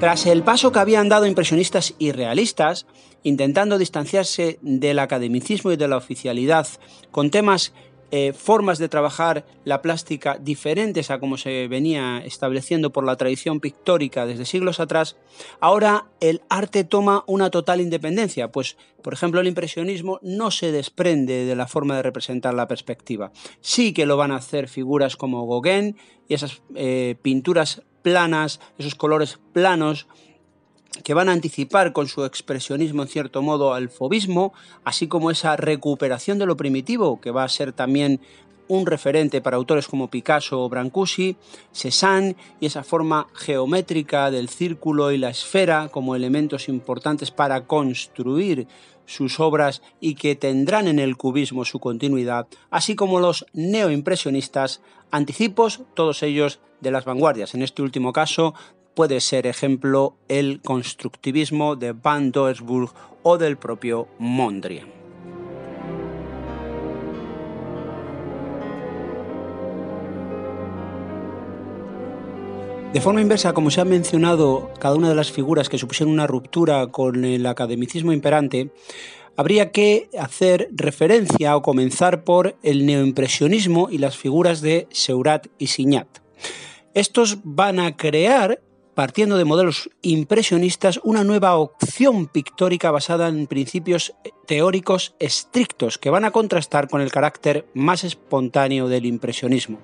Tras el paso que habían dado impresionistas y realistas, intentando distanciarse del academicismo y de la oficialidad con temas eh, formas de trabajar la plástica diferentes a como se venía estableciendo por la tradición pictórica desde siglos atrás, ahora el arte toma una total independencia, pues por ejemplo el impresionismo no se desprende de la forma de representar la perspectiva. Sí que lo van a hacer figuras como Gauguin y esas eh, pinturas planas, esos colores planos, que van a anticipar con su expresionismo en cierto modo al fobismo, así como esa recuperación de lo primitivo, que va a ser también un referente para autores como Picasso o Brancusi, Cézanne y esa forma geométrica del círculo y la esfera como elementos importantes para construir sus obras y que tendrán en el cubismo su continuidad, así como los neoimpresionistas, anticipos todos ellos de las vanguardias, en este último caso puede ser ejemplo el constructivismo de Van Doesburg o del propio Mondrian. De forma inversa, como se ha mencionado, cada una de las figuras que supusieron una ruptura con el academicismo imperante, habría que hacer referencia o comenzar por el neoimpresionismo y las figuras de Seurat y Signat. Estos van a crear partiendo de modelos impresionistas, una nueva opción pictórica basada en principios teóricos estrictos que van a contrastar con el carácter más espontáneo del impresionismo.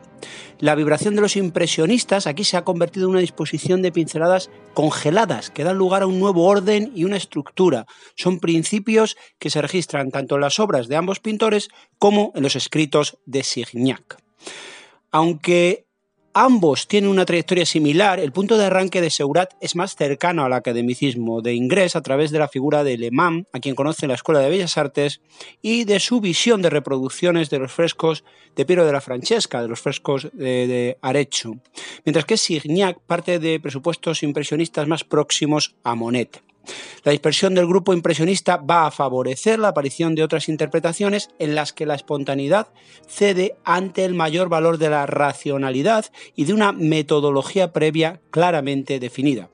La vibración de los impresionistas aquí se ha convertido en una disposición de pinceladas congeladas que dan lugar a un nuevo orden y una estructura. Son principios que se registran tanto en las obras de ambos pintores como en los escritos de Signac. Aunque Ambos tienen una trayectoria similar. El punto de arranque de Seurat es más cercano al academicismo de Ingres a través de la figura de Le Mans, a quien conoce en la Escuela de Bellas Artes, y de su visión de reproducciones de los frescos de Piero de la Francesca, de los frescos de, de mientras que Signac parte de presupuestos impresionistas más próximos a Monet. La dispersión del grupo impresionista va a favorecer la aparición de otras interpretaciones en las que la espontaneidad cede ante el mayor valor de la racionalidad y de una metodología previa claramente definida.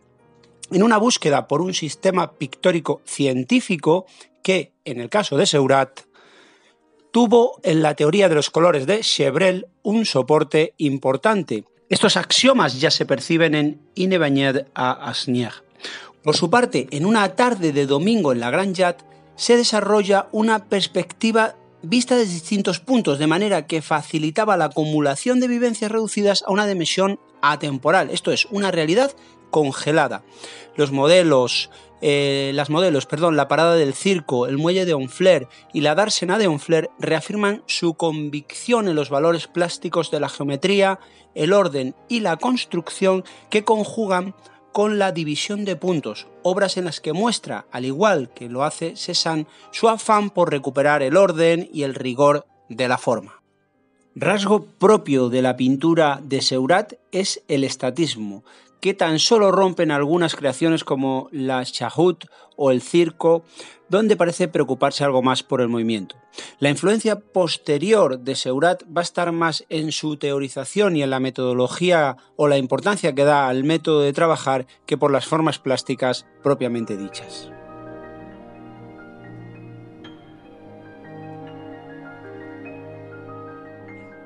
En una búsqueda por un sistema pictórico científico que, en el caso de Seurat, tuvo en la teoría de los colores de Chevrel un soporte importante. Estos axiomas ya se perciben en Inebañed a Asnier. Por su parte, en una tarde de domingo en la Gran Yat se desarrolla una perspectiva vista desde distintos puntos, de manera que facilitaba la acumulación de vivencias reducidas a una dimensión atemporal, esto es, una realidad congelada. Los modelos, eh, las modelos, perdón, la parada del circo, el muelle de Honfleur y la dársena de Honfleur reafirman su convicción en los valores plásticos de la geometría, el orden y la construcción que conjugan con la división de puntos, obras en las que muestra, al igual que lo hace Cézanne, su afán por recuperar el orden y el rigor de la forma. Rasgo propio de la pintura de Seurat es el estatismo, que tan solo rompen algunas creaciones como la Chahut o el circo, donde parece preocuparse algo más por el movimiento. La influencia posterior de Seurat va a estar más en su teorización y en la metodología o la importancia que da al método de trabajar que por las formas plásticas propiamente dichas.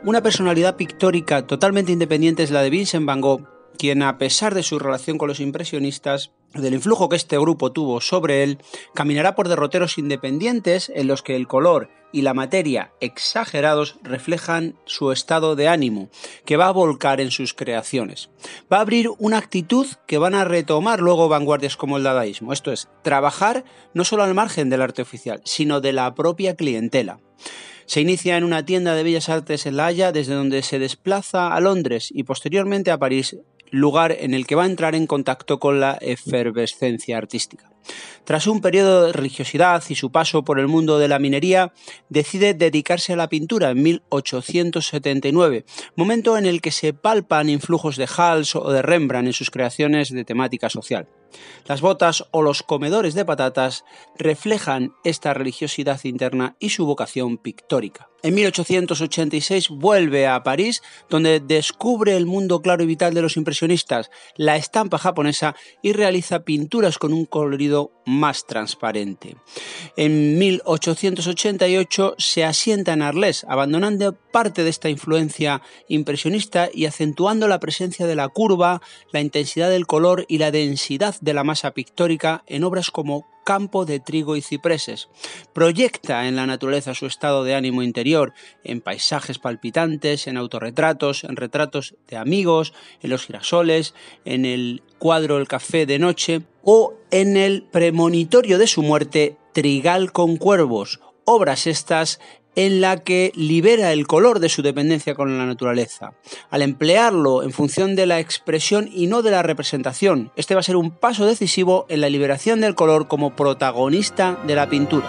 Una personalidad pictórica totalmente independiente es la de Vincent van Gogh, quien a pesar de su relación con los impresionistas, del influjo que este grupo tuvo sobre él, caminará por derroteros independientes en los que el color y la materia exagerados reflejan su estado de ánimo, que va a volcar en sus creaciones. Va a abrir una actitud que van a retomar luego vanguardias como el dadaísmo, esto es, trabajar no solo al margen del arte oficial, sino de la propia clientela. Se inicia en una tienda de bellas artes en La Haya, desde donde se desplaza a Londres y posteriormente a París, lugar en el que va a entrar en contacto con la efervescencia artística. Tras un periodo de religiosidad y su paso por el mundo de la minería, decide dedicarse a la pintura en 1879, momento en el que se palpan influjos de Hals o de Rembrandt en sus creaciones de temática social. Las botas o los comedores de patatas reflejan esta religiosidad interna y su vocación pictórica. En 1886 vuelve a París, donde descubre el mundo claro y vital de los impresionistas, la estampa japonesa y realiza pinturas con un colorido más transparente. En 1888 se asienta en Arles, abandonando parte de esta influencia impresionista y acentuando la presencia de la curva, la intensidad del color y la densidad de la masa pictórica en obras como campo de trigo y cipreses. Proyecta en la naturaleza su estado de ánimo interior, en paisajes palpitantes, en autorretratos, en retratos de amigos, en los girasoles, en el cuadro El café de noche o en el premonitorio de su muerte Trigal con cuervos, obras estas en la que libera el color de su dependencia con la naturaleza, al emplearlo en función de la expresión y no de la representación. Este va a ser un paso decisivo en la liberación del color como protagonista de la pintura.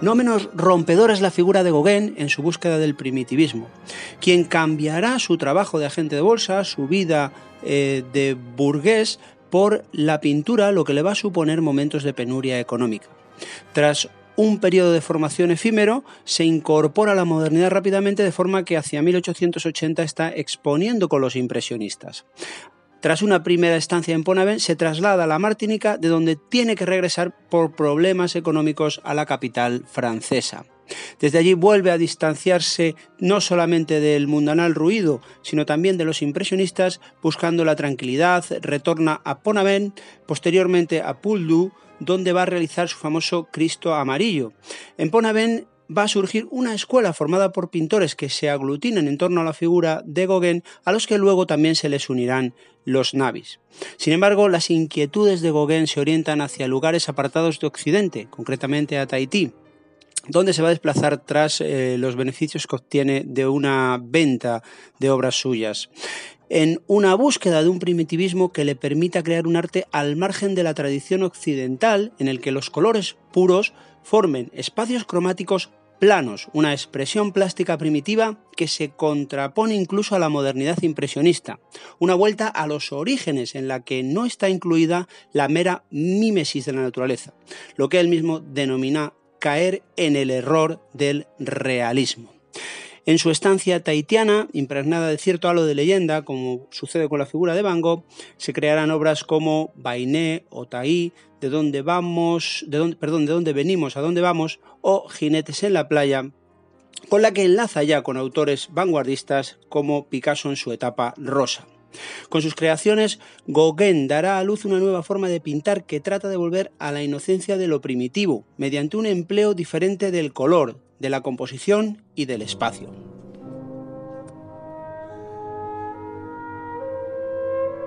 No menos rompedora es la figura de Gauguin en su búsqueda del primitivismo, quien cambiará su trabajo de agente de bolsa, su vida eh, de burgués, por la pintura, lo que le va a suponer momentos de penuria económica. Tras un periodo de formación efímero, se incorpora a la modernidad rápidamente de forma que hacia 1880 está exponiendo con los impresionistas. Tras una primera estancia en Ponavent, se traslada a la Martinica, de donde tiene que regresar por problemas económicos a la capital francesa. Desde allí vuelve a distanciarse no solamente del mundanal ruido, sino también de los impresionistas, buscando la tranquilidad, retorna a Ponavent, posteriormente a Pouldu, donde va a realizar su famoso Cristo amarillo. En Ponavent va a surgir una escuela formada por pintores que se aglutinan en torno a la figura de Gauguin, a los que luego también se les unirán los navis. Sin embargo, las inquietudes de Gauguin se orientan hacia lugares apartados de Occidente, concretamente a Tahití donde se va a desplazar tras eh, los beneficios que obtiene de una venta de obras suyas en una búsqueda de un primitivismo que le permita crear un arte al margen de la tradición occidental en el que los colores puros formen espacios cromáticos planos, una expresión plástica primitiva que se contrapone incluso a la modernidad impresionista, una vuelta a los orígenes en la que no está incluida la mera mímesis de la naturaleza, lo que él mismo denomina caer en el error del realismo. En su estancia tahitiana, impregnada de cierto halo de leyenda, como sucede con la figura de Van Gogh, se crearán obras como Bainé o Taí, de dónde vamos, de perdón, de dónde venimos, a dónde vamos, o Jinetes en la playa, con la que enlaza ya con autores vanguardistas como Picasso en su etapa rosa. Con sus creaciones, Gauguin dará a luz una nueva forma de pintar que trata de volver a la inocencia de lo primitivo, mediante un empleo diferente del color, de la composición y del espacio.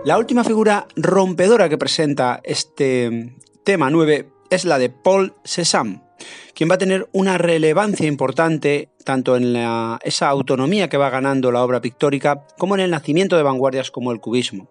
La última figura rompedora que presenta este tema 9 es la de Paul Cézanne, quien va a tener una relevancia importante tanto en esa autonomía que va ganando la obra pictórica como en el nacimiento de vanguardias como el cubismo.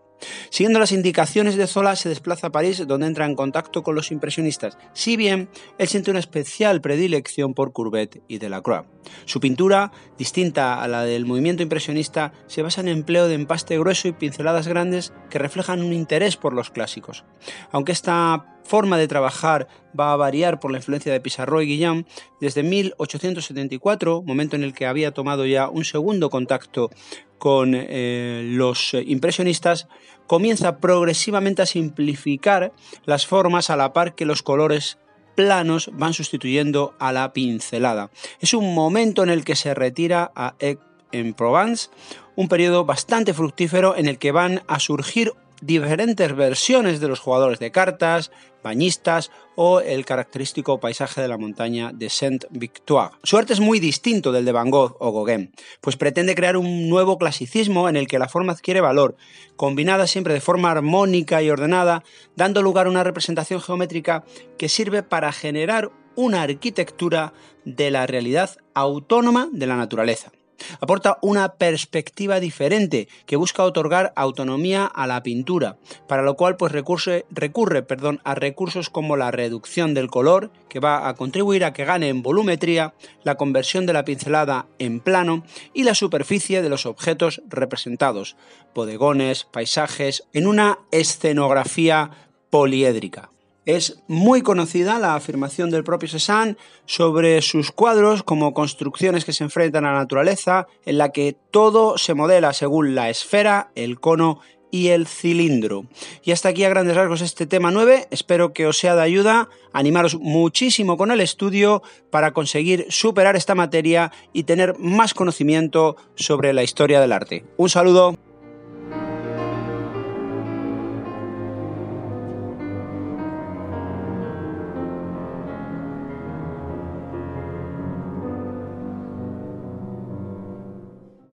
Siguiendo las indicaciones de Zola, se desplaza a París, donde entra en contacto con los impresionistas, si bien él siente una especial predilección por Courbet y Delacroix. Su pintura, distinta a la del movimiento impresionista, se basa en empleo de empaste grueso y pinceladas grandes que reflejan un interés por los clásicos. Aunque esta forma de trabajar va a variar por la influencia de Pissarro y Guillaume, desde 1874, momento en el que había tomado ya un segundo contacto con eh, los impresionistas, comienza progresivamente a simplificar las formas a la par que los colores planos van sustituyendo a la pincelada. Es un momento en el que se retira a Aix-en-Provence, un periodo bastante fructífero en el que van a surgir diferentes versiones de los jugadores de cartas, bañistas o el característico paisaje de la montaña de Saint-Victoire. Su arte es muy distinto del de Van Gogh o Gauguin, pues pretende crear un nuevo clasicismo en el que la forma adquiere valor, combinada siempre de forma armónica y ordenada, dando lugar a una representación geométrica que sirve para generar una arquitectura de la realidad autónoma de la naturaleza. Aporta una perspectiva diferente que busca otorgar autonomía a la pintura, para lo cual pues recurre, perdón, a recursos como la reducción del color, que va a contribuir a que gane en volumetría, la conversión de la pincelada en plano y la superficie de los objetos representados, bodegones, paisajes, en una escenografía poliédrica. Es muy conocida la afirmación del propio Cézanne sobre sus cuadros como construcciones que se enfrentan a la naturaleza, en la que todo se modela según la esfera, el cono y el cilindro. Y hasta aquí a grandes rasgos este tema 9. Espero que os sea de ayuda, animaros muchísimo con el estudio para conseguir superar esta materia y tener más conocimiento sobre la historia del arte. Un saludo.